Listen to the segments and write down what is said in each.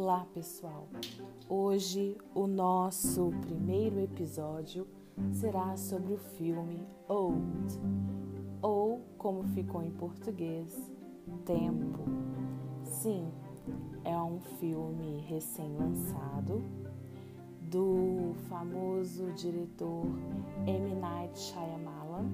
Olá, pessoal! Hoje o nosso primeiro episódio será sobre o filme Old, ou como ficou em português, Tempo. Sim, é um filme recém-lançado do famoso diretor M. Night Shyamalan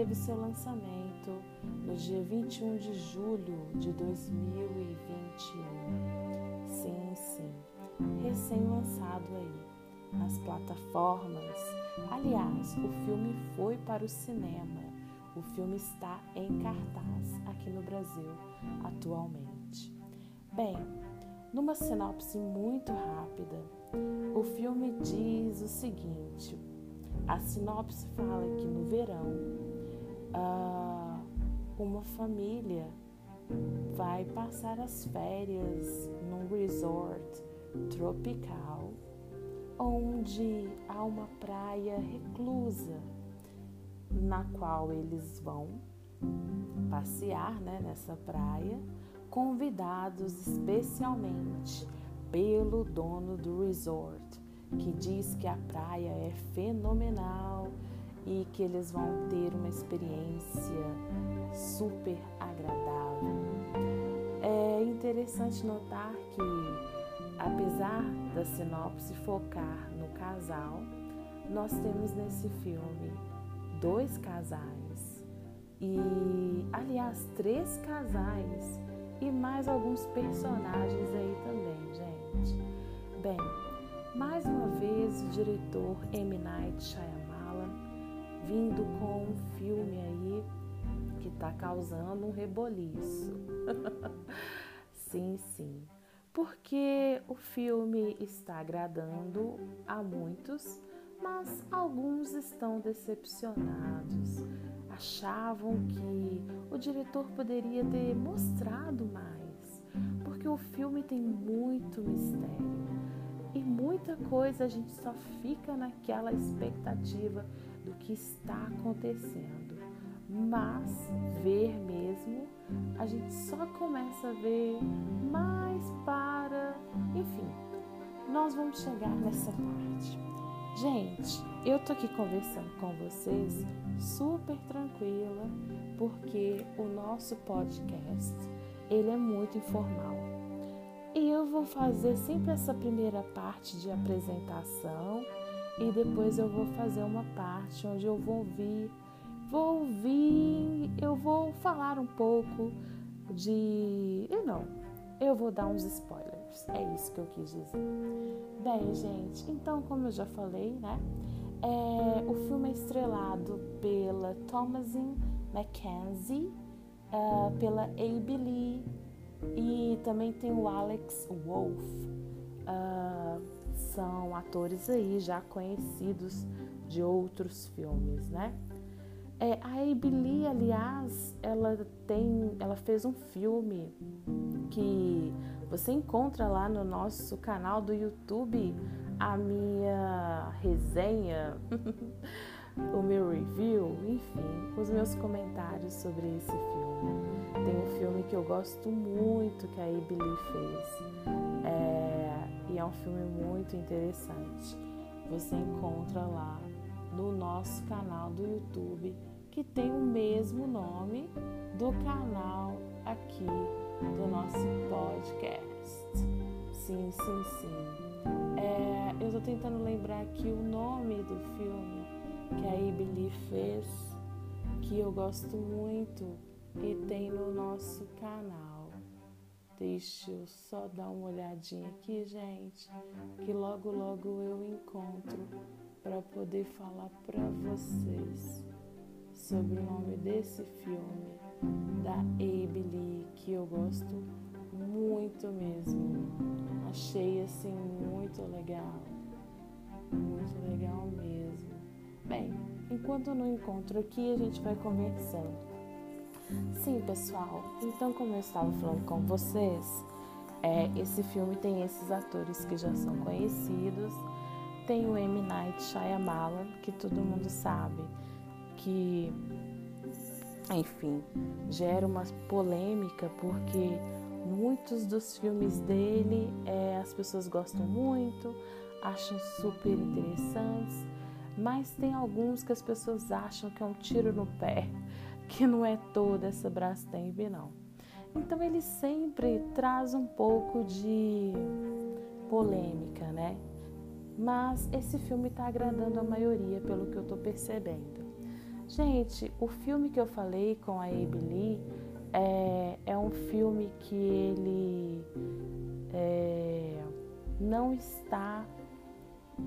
teve seu lançamento no dia 21 de julho de 2021. Sim, sim, recém-lançado aí nas plataformas. Aliás, o filme foi para o cinema. O filme está em cartaz aqui no Brasil atualmente. Bem, numa sinopse muito rápida, o filme diz o seguinte: a sinopse fala que no verão, uh, uma família vai passar as férias num resort tropical, onde há uma praia reclusa, na qual eles vão passear né, nessa praia convidados especialmente pelo dono do resort, que diz que a praia é fenomenal e que eles vão ter uma experiência super agradável. É interessante notar que, apesar da sinopse focar no casal, nós temos nesse filme dois casais e, aliás, três casais e mais alguns personagens aí também, gente. Bem, mais uma vez o diretor M. Night Shyamalan vindo com um filme aí que está causando um reboliço. sim, sim. Porque o filme está agradando a muitos, mas alguns estão decepcionados achavam que o diretor poderia ter mostrado mais, porque o filme tem muito mistério e muita coisa a gente só fica naquela expectativa do que está acontecendo. Mas ver mesmo, a gente só começa a ver mais para. Enfim, nós vamos chegar nessa parte. Gente, eu tô aqui conversando com vocês super tranquila, porque o nosso podcast, ele é muito informal. E eu vou fazer sempre essa primeira parte de apresentação e depois eu vou fazer uma parte onde eu vou ouvir, vou ouvir, eu vou falar um pouco de, e não, eu vou dar uns spoilers. É isso que eu quis dizer. Bem, gente, então como eu já falei, né? É, o filme é estrelado pela Thomasin McKenzie, uh, pela Abe Lee e também tem o Alex Wolff. Uh, são atores aí já conhecidos de outros filmes, né? É, a Abe aliás, ela tem, ela fez um filme que você encontra lá no nosso canal do YouTube a minha resenha, o meu review, enfim, os meus comentários sobre esse filme. Tem um filme que eu gosto muito que a Ibili fez é, e é um filme muito interessante. Você encontra lá no nosso canal do YouTube que tem o mesmo nome do canal aqui do nosso podcast. Sim, sim, sim. É, eu estou tentando lembrar aqui o nome do filme que a Ibeli fez, que eu gosto muito e tem no nosso canal. Deixa eu só dar uma olhadinha aqui, gente, que logo logo eu encontro para poder falar para vocês sobre o nome desse filme da Abe que eu gosto muito mesmo. Achei assim muito legal. Muito legal mesmo. Bem, enquanto eu não encontro aqui, a gente vai conversando. Sim, pessoal. Então, como eu estava falando com vocês, é, esse filme tem esses atores que já são conhecidos. tem o M. Night Shyamalan, que todo mundo sabe que, enfim, gera uma polêmica porque muitos dos filmes dele é, as pessoas gostam muito, acham super interessantes, mas tem alguns que as pessoas acham que é um tiro no pé, que não é toda essa Brastemp, não. Então ele sempre traz um pouco de polêmica, né? Mas esse filme está agradando a maioria, pelo que eu estou percebendo. Gente, o filme que eu falei com a Abe é, é um filme que ele é, não está,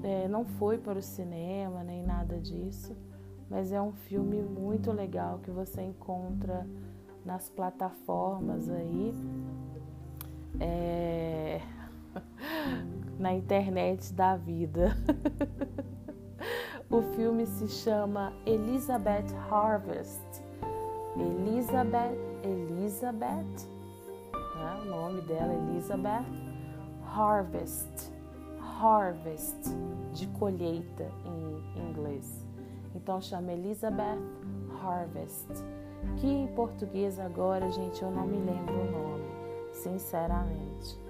é, não foi para o cinema nem nada disso, mas é um filme muito legal que você encontra nas plataformas aí. É, na internet da vida. o filme se chama Elizabeth Harvest. Elizabeth, Elizabeth, né? o nome dela é Elizabeth Harvest, Harvest de colheita em inglês. Então chama Elizabeth Harvest, que em português agora, gente, eu não me lembro o nome, sinceramente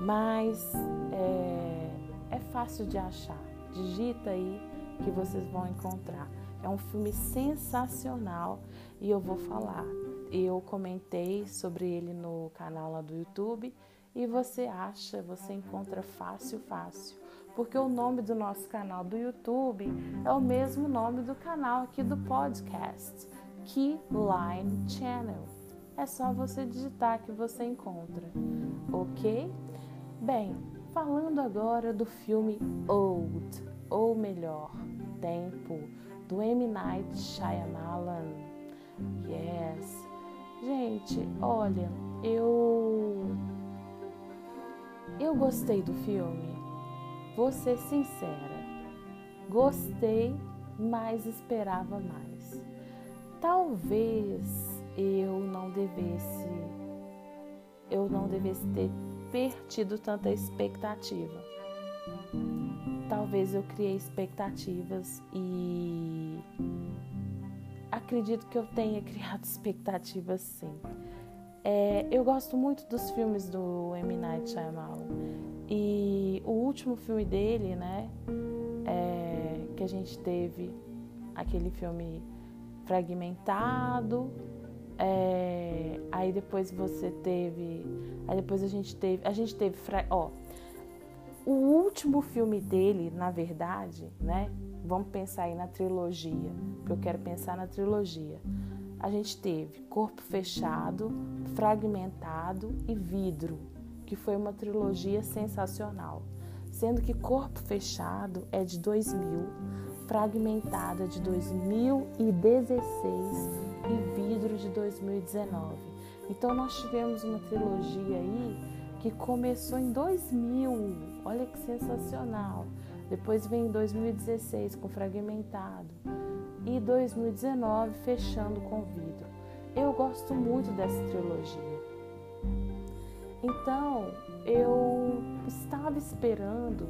mas é, é fácil de achar. Digita aí que vocês vão encontrar. É um filme sensacional e eu vou falar. Eu comentei sobre ele no canal lá do YouTube e você acha, você encontra fácil, fácil. Porque o nome do nosso canal do YouTube é o mesmo nome do canal aqui do podcast, Keyline Channel. É só você digitar que você encontra, ok? Bem, falando agora do filme Old, ou melhor, Tempo, do M. Night Shyamalan. Yes. Gente, olha, eu eu gostei do filme. Vou ser sincera. Gostei, mas esperava mais. Talvez eu não devesse eu não devesse ter tido tanta expectativa. Talvez eu criei expectativas e acredito que eu tenha criado expectativas sim. É, eu gosto muito dos filmes do M. Night Shyamalan e o último filme dele, né, é, que a gente teve aquele filme fragmentado, é, aí depois você teve. Aí depois a gente teve. A gente teve. Ó, o último filme dele, na verdade, né? Vamos pensar aí na trilogia, porque eu quero pensar na trilogia. A gente teve Corpo Fechado, Fragmentado e Vidro, que foi uma trilogia sensacional. Sendo que Corpo Fechado é de 2000, Fragmentado é de 2016 e Vidro de 2019. Então nós tivemos uma trilogia aí que começou em 2000. Olha que sensacional. Depois vem em 2016 com Fragmentado e 2019 fechando com Vidro. Eu gosto muito dessa trilogia. Então, eu estava esperando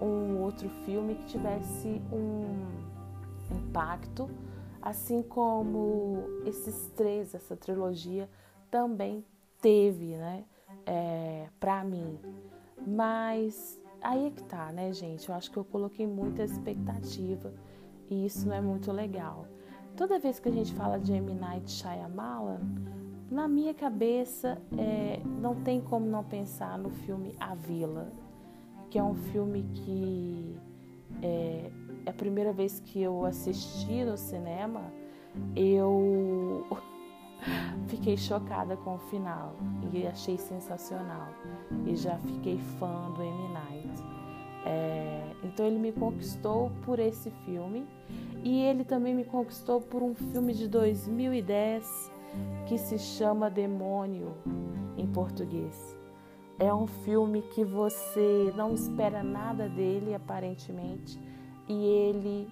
um outro filme que tivesse um impacto assim como esses três, essa trilogia também teve, né, é, para mim. Mas aí é que tá, né, gente? Eu acho que eu coloquei muita expectativa e isso não é muito legal. Toda vez que a gente fala de M. Night Shyamalan, na minha cabeça é, não tem como não pensar no filme A Vila, que é um filme que é, é a primeira vez que eu assisti no cinema, eu fiquei chocada com o final e achei sensacional. E já fiquei fã do M. Night. É, então ele me conquistou por esse filme e ele também me conquistou por um filme de 2010 que se chama Demônio em português. É um filme que você não espera nada dele aparentemente e ele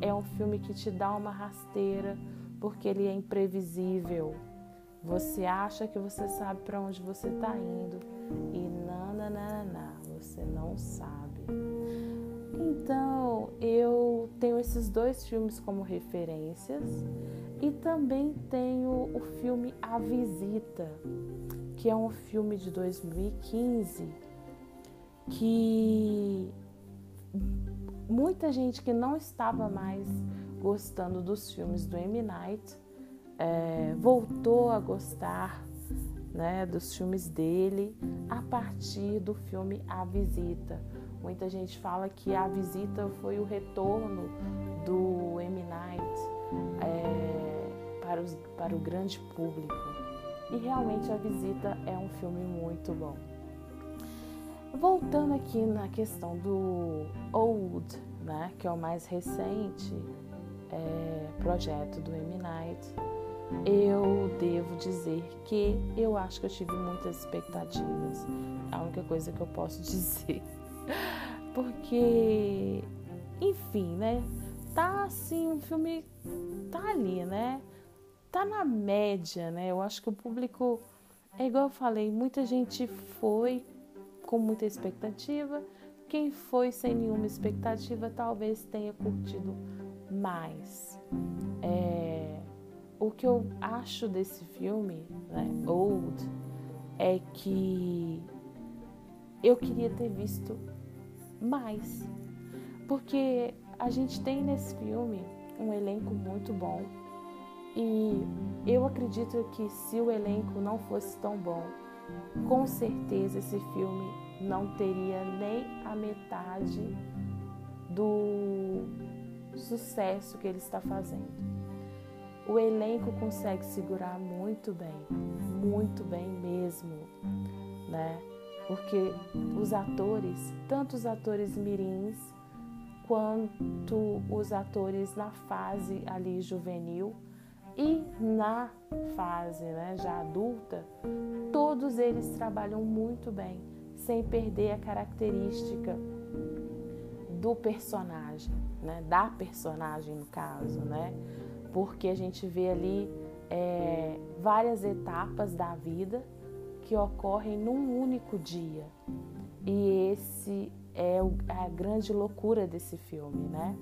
é um filme que te dá uma rasteira porque ele é imprevisível. Você acha que você sabe para onde você está indo e não, você não sabe. Então, eu tenho esses dois filmes como referências e também tenho o filme A Visita, que é um filme de 2015 que muita gente que não estava mais gostando dos filmes do M. Night é, voltou a gostar né, dos filmes dele a partir do filme A Visita. Muita gente fala que A Visita foi o retorno do M. Night é, para, os, para o grande público. E realmente A Visita é um filme muito bom. Voltando aqui na questão do Old, né, que é o mais recente é, projeto do M. Night, eu devo dizer que eu acho que eu tive muitas expectativas. É a única coisa que eu posso dizer. Porque, enfim, né? Tá assim, um filme tá ali, né? Tá na média, né? Eu acho que o público, é igual eu falei, muita gente foi com muita expectativa. Quem foi sem nenhuma expectativa talvez tenha curtido mais. É, o que eu acho desse filme, né, Old, é que eu queria ter visto mais. Porque a gente tem nesse filme um elenco muito bom. E eu acredito que se o elenco não fosse tão bom, com certeza esse filme não teria nem a metade do sucesso que ele está fazendo. O elenco consegue segurar muito bem, muito bem mesmo, né? Porque os atores, tanto os atores mirins quanto os atores na fase ali juvenil, e na fase né, já adulta, todos eles trabalham muito bem, sem perder a característica do personagem, né, da personagem no caso, né, porque a gente vê ali é, várias etapas da vida que ocorrem num único dia. E esse é a grande loucura desse filme, né?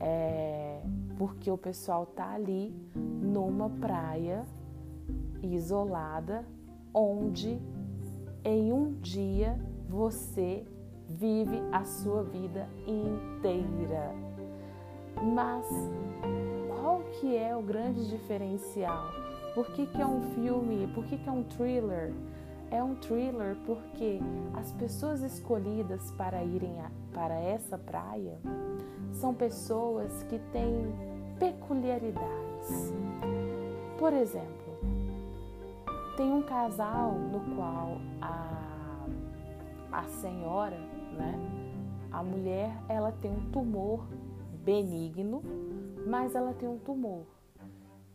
É, porque o pessoal tá ali numa praia isolada, onde em um dia você vive a sua vida inteira. Mas que é o grande diferencial? Por que, que é um filme? Por que, que é um thriller? É um thriller porque as pessoas escolhidas para irem a, para essa praia são pessoas que têm peculiaridades. Por exemplo, tem um casal no qual a, a senhora, né, a mulher, ela tem um tumor benigno, mas ela tem um tumor.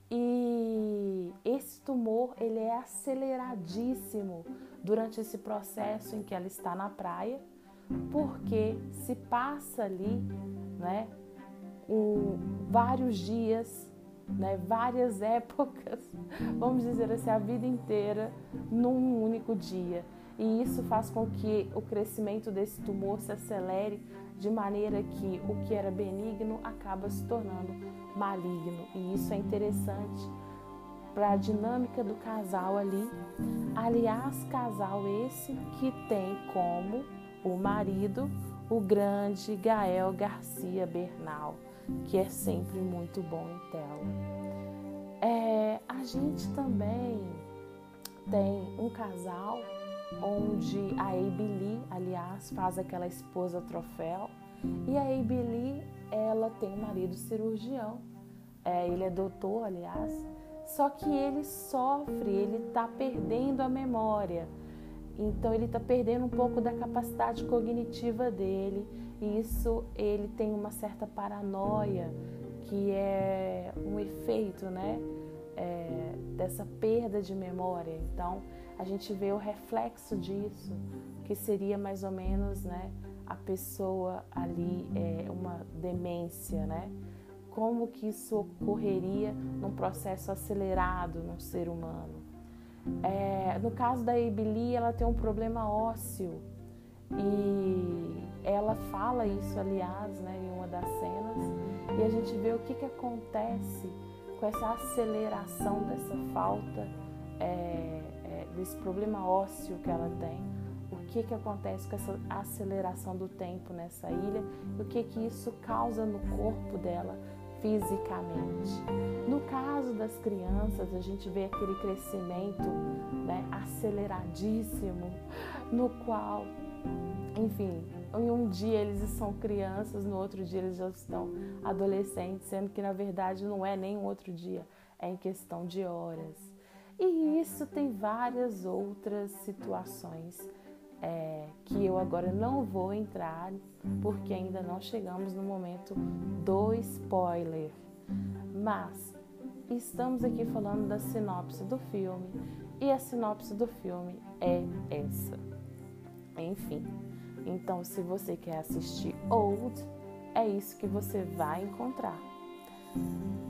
E esse tumor ele é aceleradíssimo durante esse processo em que ela está na praia, porque se passa ali, né, um, vários dias, né, várias épocas, vamos dizer assim, a vida inteira num único dia. E isso faz com que o crescimento desse tumor se acelere de maneira que o que era benigno acaba se tornando maligno. E isso é interessante para a dinâmica do casal ali. Aliás, casal esse que tem como o marido o grande Gael Garcia Bernal que é sempre muito bom em tela. É, a gente também tem um casal onde a Abe Lee, aliás, faz aquela esposa troféu e a Abe Lee, ela tem um marido cirurgião. É, ele é doutor, aliás, só que ele sofre, ele está perdendo a memória. Então ele está perdendo um pouco da capacidade cognitiva dele e isso ele tem uma certa paranoia que é um efeito, né, é, dessa perda de memória. Então a gente vê o reflexo disso, que seria mais ou menos, né, a pessoa ali é uma demência, né? Como que isso ocorreria num processo acelerado num ser humano? É, no caso da Ebili, ela tem um problema ósseo e ela fala isso, aliás, né, em uma das cenas, e a gente vê o que, que acontece com essa aceleração dessa falta, é, desse problema ósseo que ela tem, o que, que acontece com essa aceleração do tempo nessa ilha, o que, que isso causa no corpo dela fisicamente. No caso das crianças, a gente vê aquele crescimento né, aceleradíssimo, no qual, enfim, em um dia eles são crianças, no outro dia eles já estão adolescentes, sendo que na verdade não é nem um outro dia, é em questão de horas. E isso tem várias outras situações é, que eu agora não vou entrar porque ainda não chegamos no momento do spoiler. Mas estamos aqui falando da sinopse do filme e a sinopse do filme é essa. Enfim, então se você quer assistir Old, é isso que você vai encontrar.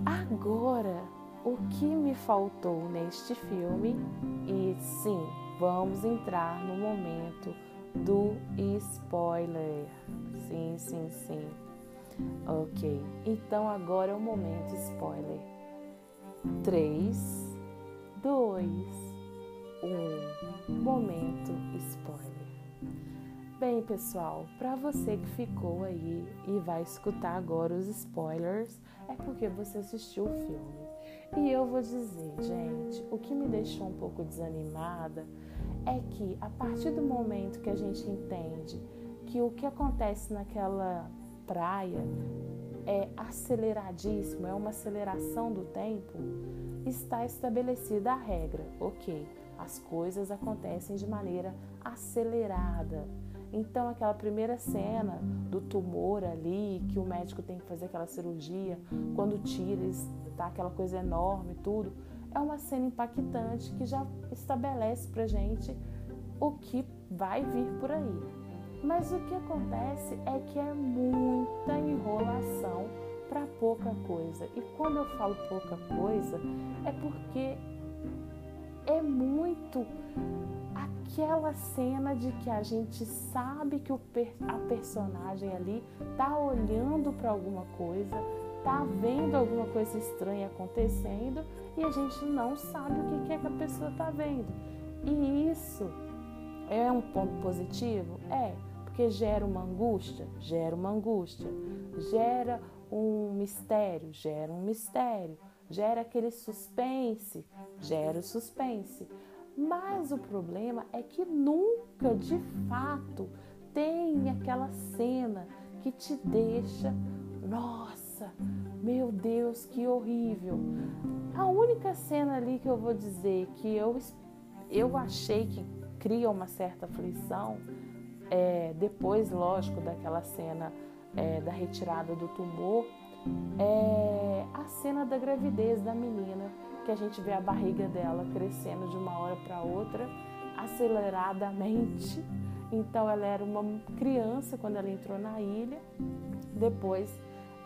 Agora, o que me faltou neste filme, e sim, vamos entrar no momento do spoiler. Sim, sim, sim. Ok, então agora é o momento spoiler. 3, 2, 1. Momento spoiler. Bem, pessoal, para você que ficou aí e vai escutar agora os spoilers, é porque você assistiu o filme. E eu vou dizer, gente, o que me deixou um pouco desanimada é que a partir do momento que a gente entende que o que acontece naquela praia é aceleradíssimo, é uma aceleração do tempo, está estabelecida a regra, ok, as coisas acontecem de maneira acelerada. Então, aquela primeira cena do tumor ali, que o médico tem que fazer aquela cirurgia, quando tira, está aquela coisa enorme, tudo é uma cena impactante que já estabelece para gente o que vai vir por aí. Mas o que acontece é que é muita enrolação para pouca coisa. E quando eu falo pouca coisa, é porque é muito aquela cena de que a gente sabe que o, a personagem ali tá olhando para alguma coisa, tá vendo alguma coisa estranha acontecendo e a gente não sabe o que é que a pessoa tá vendo. E isso é um ponto positivo? É, porque gera uma angústia, gera uma angústia, gera um mistério, gera um mistério, gera aquele suspense, gera o suspense. Mas o problema é que nunca de fato tem aquela cena que te deixa, nossa meu Deus, que horrível. A única cena ali que eu vou dizer que eu, eu achei que cria uma certa aflição, é, depois, lógico, daquela cena é, da retirada do tumor, é a cena da gravidez da menina, que a gente vê a barriga dela crescendo de uma hora para outra, aceleradamente. Então, ela era uma criança quando ela entrou na ilha, depois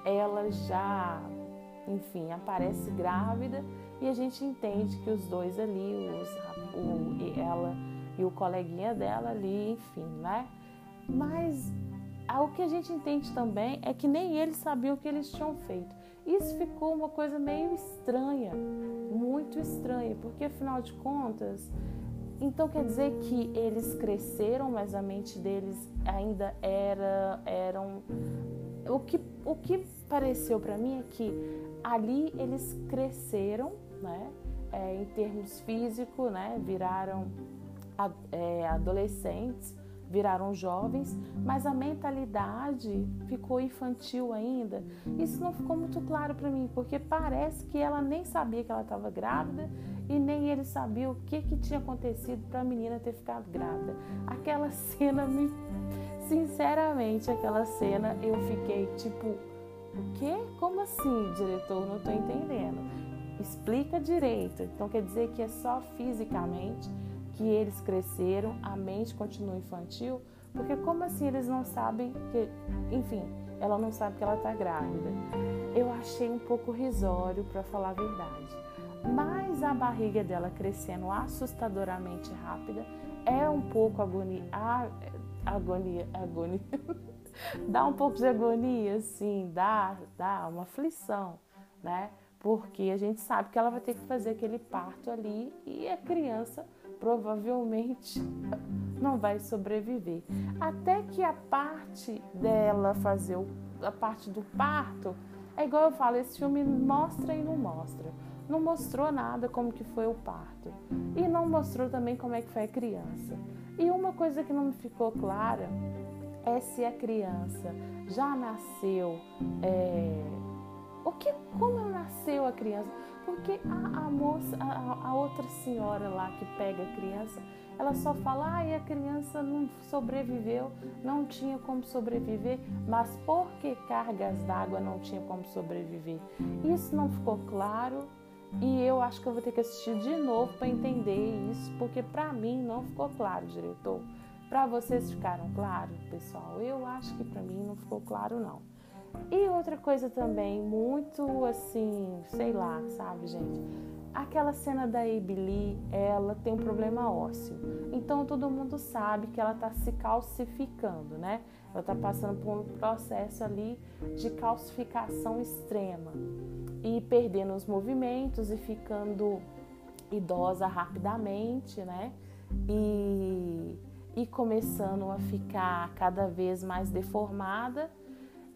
ela já, enfim, aparece grávida e a gente entende que os dois ali, os, o, ela e o coleguinha dela ali, enfim, né? Mas o que a gente entende também é que nem eles sabiam o que eles tinham feito. Isso ficou uma coisa meio estranha, muito estranha, porque afinal de contas, então quer dizer que eles cresceram, mas a mente deles ainda era eram o que o que pareceu para mim é que ali eles cresceram, né? É, em termos físicos, né? Viraram é, adolescentes, viraram jovens, mas a mentalidade ficou infantil ainda. Isso não ficou muito claro para mim, porque parece que ela nem sabia que ela estava grávida e nem ele sabia o que, que tinha acontecido para a menina ter ficado grávida. Aquela cena me. Sinceramente, aquela cena eu fiquei tipo, o quê? Como assim, diretor? Não estou entendendo. Explica direito. Então quer dizer que é só fisicamente que eles cresceram, a mente continua infantil? Porque como assim eles não sabem que, enfim, ela não sabe que ela está grávida? Eu achei um pouco risório, para falar a verdade. Mas a barriga dela crescendo assustadoramente rápida é um pouco agonia, agonia, agonia. dá um pouco de agonia, assim, dá, dá uma aflição, né? Porque a gente sabe que ela vai ter que fazer aquele parto ali e a criança provavelmente não vai sobreviver. Até que a parte dela fazer o, a parte do parto, é igual eu falo, esse filme mostra e não mostra. Não mostrou nada como que foi o parto. E não mostrou também como é que foi a criança. E uma coisa que não me ficou clara é se a criança já nasceu. É, o que, como nasceu a criança? Porque a, a moça, a, a, outra senhora lá que pega a criança, ela só fala, ah, a criança não sobreviveu, não tinha como sobreviver, mas por que cargas d'água não tinha como sobreviver? Isso não ficou claro e eu acho que eu vou ter que assistir de novo para entender isso, porque para mim não ficou claro, diretor. Para vocês ficaram claro, pessoal? Eu acho que para mim não ficou claro não. E outra coisa também muito assim, sei lá, sabe, gente? Aquela cena da Abby ela tem um problema ósseo. Então todo mundo sabe que ela está se calcificando, né? Ela está passando por um processo ali de calcificação extrema e perdendo os movimentos e ficando idosa rapidamente, né? E, e começando a ficar cada vez mais deformada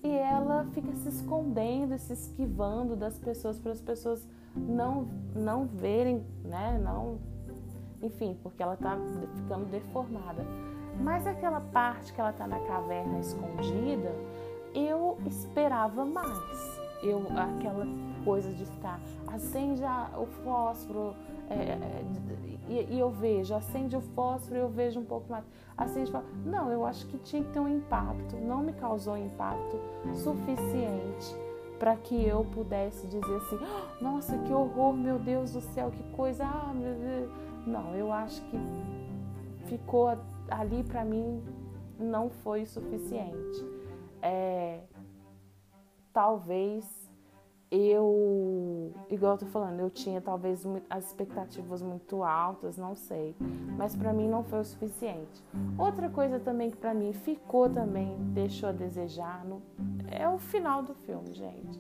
e ela fica se escondendo, se esquivando das pessoas para as pessoas não não verem, né? Não, enfim, porque ela está ficando deformada. Mas aquela parte que ela está na caverna escondida, eu esperava mais. Eu aquela coisa de ficar acende o fósforo é, é, e, e, eu vejo, acende o fósforo e eu vejo um pouco mais. Acende Não, eu acho que tinha que ter um impacto. Não me causou impacto suficiente para que eu pudesse dizer assim: ah, nossa, que horror, meu Deus do céu, que coisa. Ah. Não, eu acho que ficou ali para mim não foi suficiente. É, talvez eu, igual eu tô falando, eu tinha talvez as expectativas muito altas, não sei, mas para mim não foi o suficiente. Outra coisa também que para mim ficou também, deixou a desejar, no, é o final do filme, gente.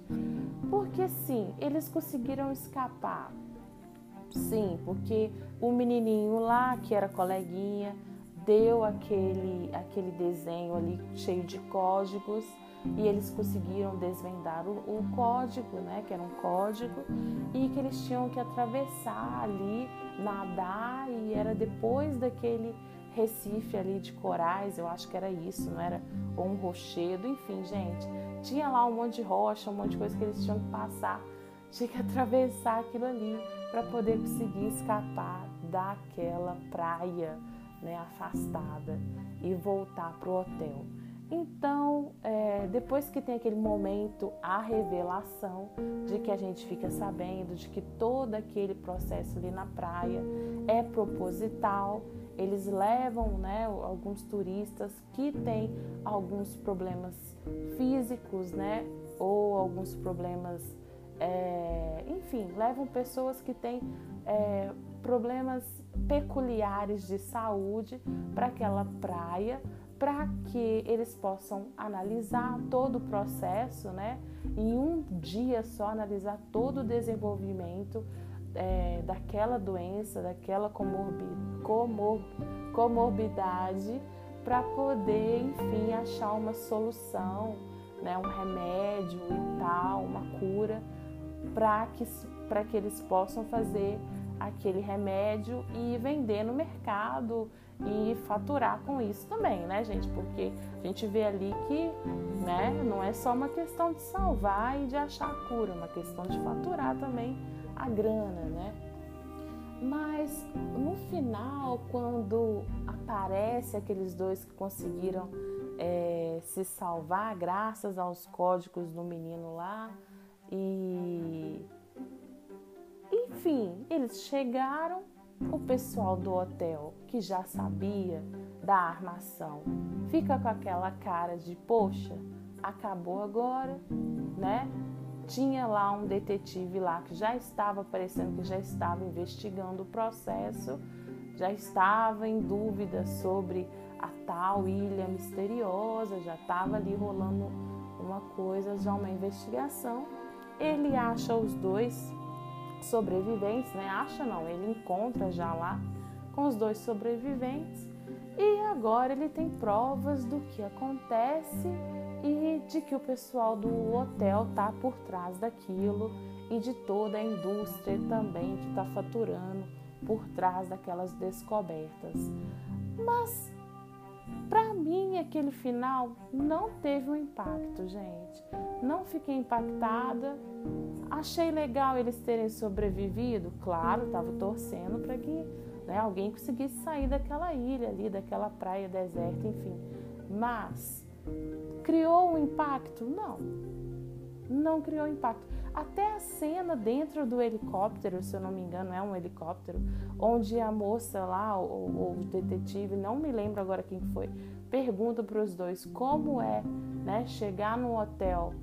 Porque sim, eles conseguiram escapar. Sim, porque o menininho lá, que era coleguinha, deu aquele, aquele desenho ali cheio de códigos e eles conseguiram desvendar o, o, código, né, que era um código, e que eles tinham que atravessar ali, nadar, e era depois daquele recife ali de corais, eu acho que era isso, não era ou um rochedo, enfim, gente, tinha lá um monte de rocha, um monte de coisa que eles tinham que passar, tinha que atravessar aquilo ali para poder conseguir escapar daquela praia, né, afastada e voltar pro hotel. Então, é, depois que tem aquele momento, a revelação de que a gente fica sabendo de que todo aquele processo ali na praia é proposital, eles levam né, alguns turistas que têm alguns problemas físicos, né, ou alguns problemas, é, enfim, levam pessoas que têm é, problemas peculiares de saúde para aquela praia para que eles possam analisar todo o processo, né? Em um dia só analisar todo o desenvolvimento é, daquela doença, daquela comor, comorbidade, para poder, enfim, achar uma solução, né? Um remédio e tal, uma cura, para que, que eles possam fazer aquele remédio e vender no mercado e faturar com isso também, né, gente? Porque a gente vê ali que, né, não é só uma questão de salvar e de achar a cura, é uma questão de faturar também a grana, né? Mas no final, quando aparece aqueles dois que conseguiram é, se salvar graças aos códigos do menino lá e enfim, eles chegaram o pessoal do hotel, que já sabia da armação, fica com aquela cara de poxa, acabou agora, né? Tinha lá um detetive lá que já estava parecendo que já estava investigando o processo, já estava em dúvida sobre a tal ilha misteriosa, já estava ali rolando uma coisa, já uma investigação. Ele acha os dois sobreviventes, né? Acha não, ele encontra já lá com os dois sobreviventes e agora ele tem provas do que acontece e de que o pessoal do hotel tá por trás daquilo e de toda a indústria também que está faturando por trás daquelas descobertas. Mas para mim aquele final não teve um impacto, gente. Não fiquei impactada. Achei legal eles terem sobrevivido, claro, estava torcendo para que né, alguém conseguisse sair daquela ilha ali, daquela praia deserta, enfim. Mas criou um impacto? Não, não criou impacto. Até a cena dentro do helicóptero, se eu não me engano, é um helicóptero, onde a moça lá, ou o detetive, não me lembro agora quem foi, pergunta para os dois como é né, chegar no hotel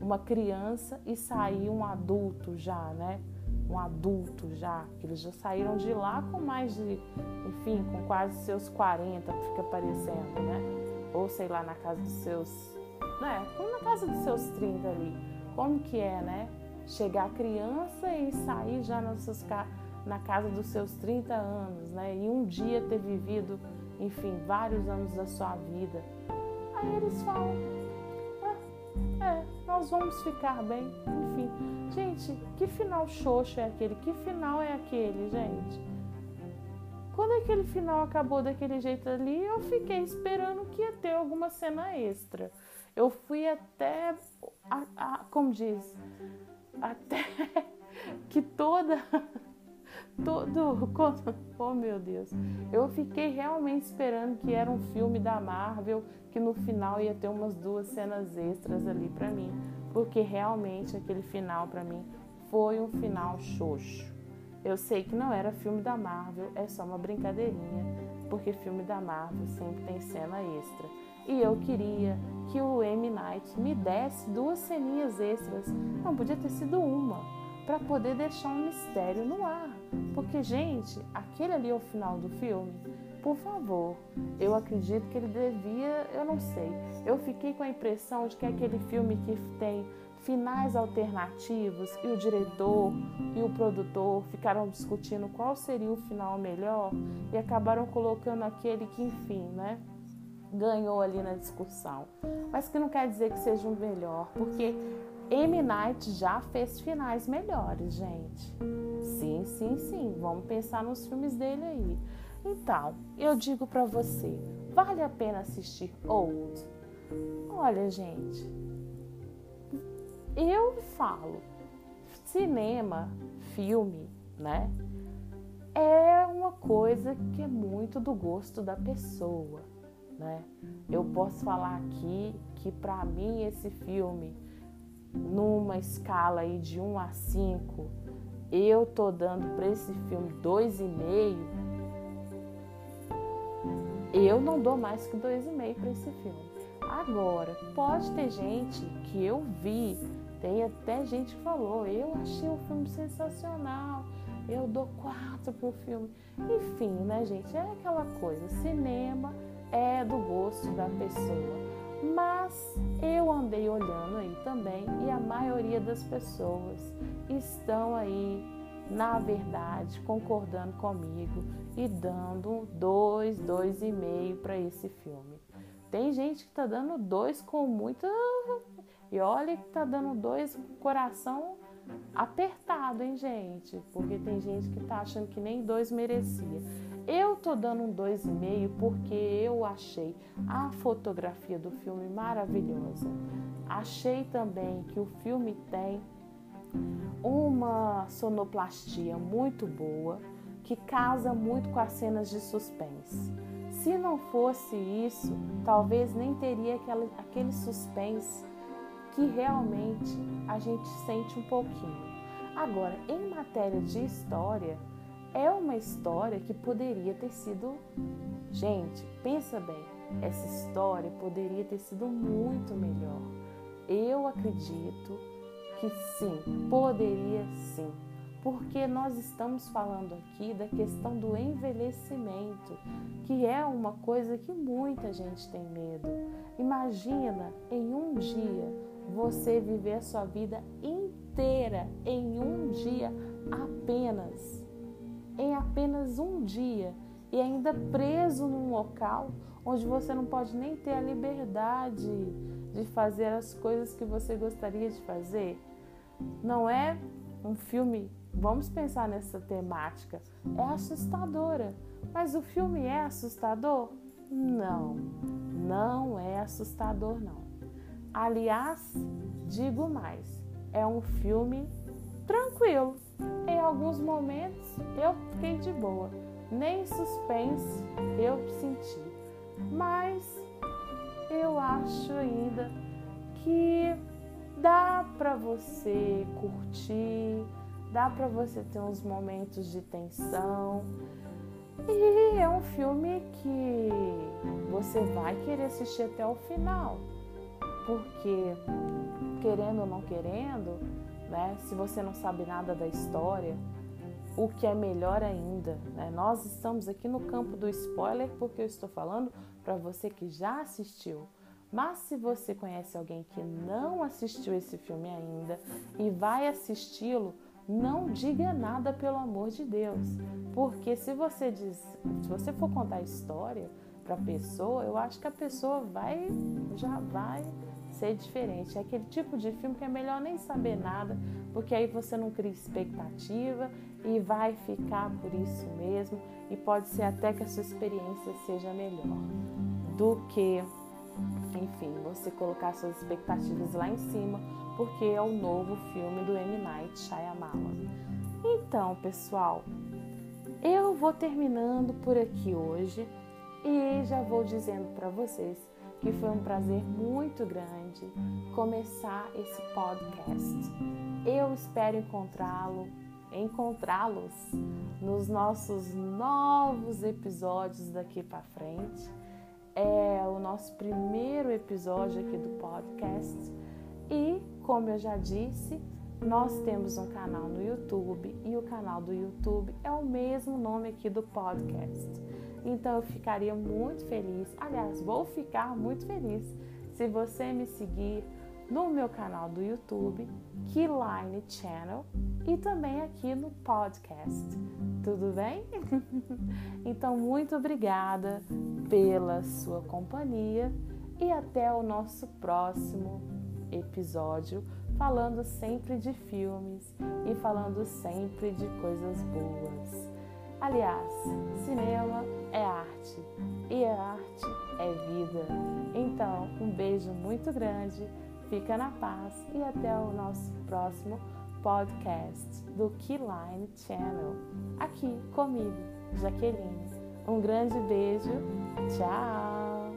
uma criança e sair um adulto já, né? Um adulto já, que eles já saíram de lá com mais de, enfim, com quase seus 40, fica parecendo, né? Ou sei lá, na casa dos seus, né? Na casa dos seus 30 ali. Como que é, né? Chegar criança e sair já na casa dos seus 30 anos, né? E um dia ter vivido, enfim, vários anos da sua vida. Aí eles falam, ah, é, nós vamos ficar bem, enfim. Gente, que final xoxo é aquele? Que final é aquele, gente? Quando aquele final acabou daquele jeito ali, eu fiquei esperando que ia ter alguma cena extra. Eu fui até, a, a, como diz, até que toda todo oh meu Deus. Eu fiquei realmente esperando que era um filme da Marvel que no final ia ter umas duas cenas extras ali para mim porque realmente aquele final para mim foi um final xoxo. Eu sei que não era filme da Marvel é só uma brincadeirinha porque filme da Marvel sempre tem cena extra. E eu queria que o M. Night me desse duas ceninhas extras. Não podia ter sido uma para poder deixar um mistério no ar. Porque, gente, aquele ali é o final do filme. Por favor, eu acredito que ele devia, eu não sei. Eu fiquei com a impressão de que é aquele filme que tem finais alternativos e o diretor e o produtor ficaram discutindo qual seria o final melhor e acabaram colocando aquele que, enfim, né? ganhou ali na discussão. Mas que não quer dizer que seja o melhor, porque M. Night já fez finais melhores, gente. Sim, sim, sim. Vamos pensar nos filmes dele aí. Então, eu digo para você, vale a pena assistir Old? Olha, gente, eu falo, cinema, filme, né? É uma coisa que é muito do gosto da pessoa, né? Eu posso falar aqui que para mim esse filme numa escala aí de 1 a 5, eu tô dando para esse filme 2,5, eu não dou mais que 2,5 para esse filme. Agora, pode ter gente que eu vi, tem até gente que falou, eu achei o filme sensacional, eu dou 4 pro filme. Enfim, né, gente? É aquela coisa, cinema é do gosto da pessoa. Mas eu andei olhando aí também e a maioria das pessoas estão aí, na verdade, concordando comigo e dando dois, dois e meio para esse filme. Tem gente que está dando dois com muita. E olha que está dando dois coração apertado, hein, gente? Porque tem gente que está achando que nem dois merecia. Eu tô dando um 2,5 porque eu achei a fotografia do filme maravilhosa. Achei também que o filme tem uma sonoplastia muito boa, que casa muito com as cenas de suspense. Se não fosse isso, talvez nem teria aquele suspense que realmente a gente sente um pouquinho. Agora, em matéria de história, é uma história que poderia ter sido. Gente, pensa bem, essa história poderia ter sido muito melhor. Eu acredito que sim, poderia sim. porque nós estamos falando aqui da questão do envelhecimento, que é uma coisa que muita gente tem medo. Imagina em um dia você viver a sua vida inteira em um dia apenas. Em apenas um dia e ainda preso num local onde você não pode nem ter a liberdade de fazer as coisas que você gostaria de fazer. Não é um filme, vamos pensar nessa temática, é assustadora. Mas o filme é assustador? Não, não é assustador não. Aliás, digo mais, é um filme tranquilo. Em alguns momentos eu fiquei de boa, nem suspense eu senti. Mas eu acho ainda que dá para você curtir, dá para você ter uns momentos de tensão. E é um filme que você vai querer assistir até o final. Porque querendo ou não querendo, né, se você não sabe nada da história, o que é melhor ainda, né? Nós estamos aqui no campo do spoiler porque eu estou falando para você que já assistiu. Mas se você conhece alguém que não assistiu esse filme ainda e vai assisti-lo, não diga nada pelo amor de Deus, porque se você diz, se você for contar a história para a pessoa, eu acho que a pessoa vai já vai ser diferente. É aquele tipo de filme que é melhor nem saber nada, porque aí você não cria expectativa e vai ficar por isso mesmo e pode ser até que a sua experiência seja melhor do que, enfim, você colocar suas expectativas lá em cima, porque é o novo filme do M. Night Shyamalan. Então, pessoal, eu vou terminando por aqui hoje e já vou dizendo para vocês que foi um prazer muito grande começar esse podcast. Eu espero encontrá-lo, encontrá-los nos nossos novos episódios daqui para frente. É o nosso primeiro episódio aqui do podcast e, como eu já disse, nós temos um canal no YouTube e o canal do YouTube é o mesmo nome aqui do podcast. Então eu ficaria muito feliz, aliás, vou ficar muito feliz se você me seguir no meu canal do YouTube, Keyline Channel, e também aqui no podcast. Tudo bem? então, muito obrigada pela sua companhia e até o nosso próximo episódio, falando sempre de filmes e falando sempre de coisas boas. Aliás, cinema é arte e a arte é vida. Então, um beijo muito grande, fica na paz e até o nosso próximo podcast do Keyline Channel, aqui comigo, Jaqueline. Um grande beijo, tchau!